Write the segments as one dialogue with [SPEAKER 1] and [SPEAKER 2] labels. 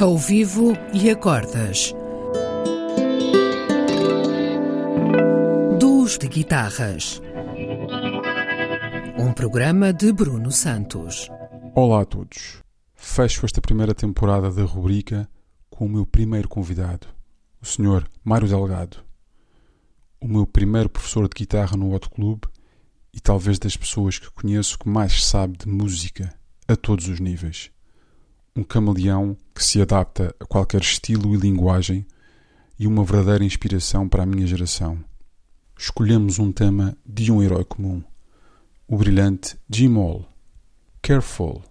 [SPEAKER 1] Ao vivo e acordas. Duos de guitarras. Um programa de Bruno Santos.
[SPEAKER 2] Olá a todos. Fecho esta primeira temporada da rubrica com o meu primeiro convidado, o Sr. Mário Delgado. O meu primeiro professor de guitarra no Hot Club e talvez das pessoas que conheço que mais sabe de música a todos os níveis. Um camaleão que se adapta a qualquer estilo e linguagem e uma verdadeira inspiração para a minha geração. Escolhemos um tema de um herói comum, o brilhante Jim Hall. Careful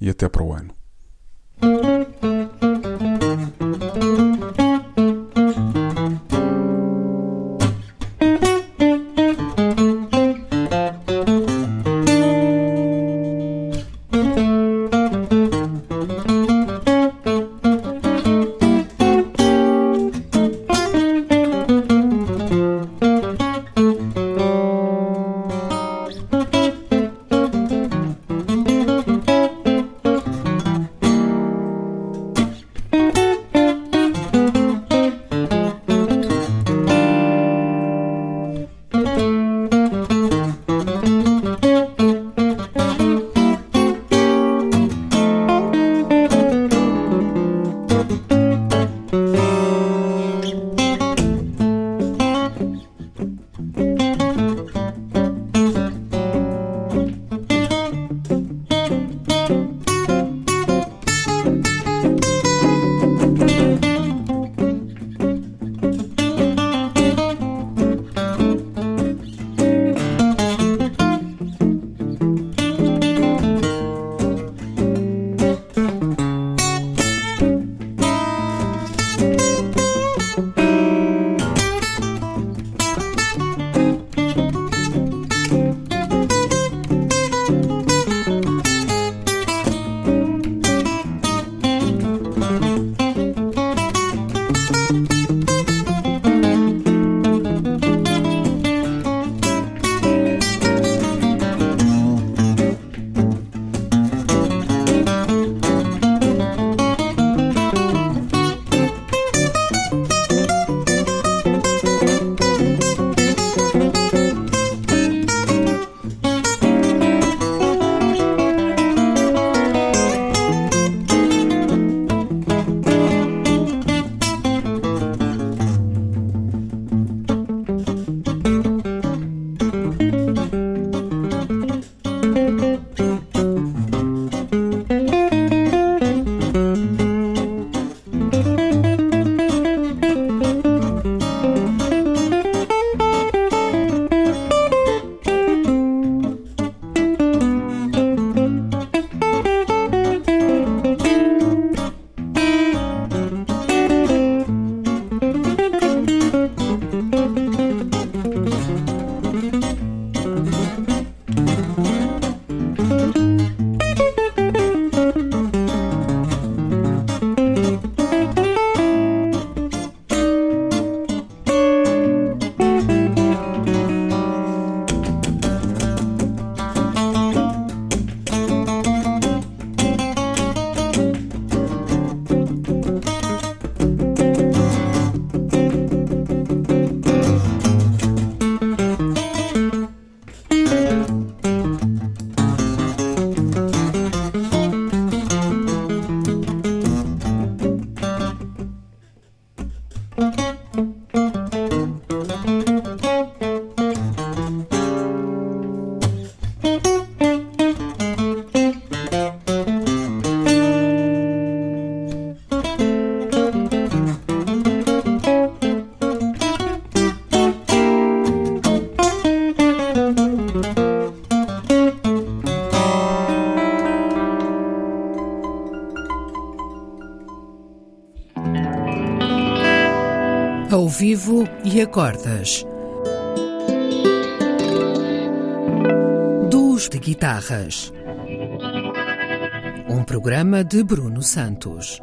[SPEAKER 2] e até para o ano.
[SPEAKER 1] Ao vivo e acordas. Duos de guitarras. Um programa de Bruno Santos.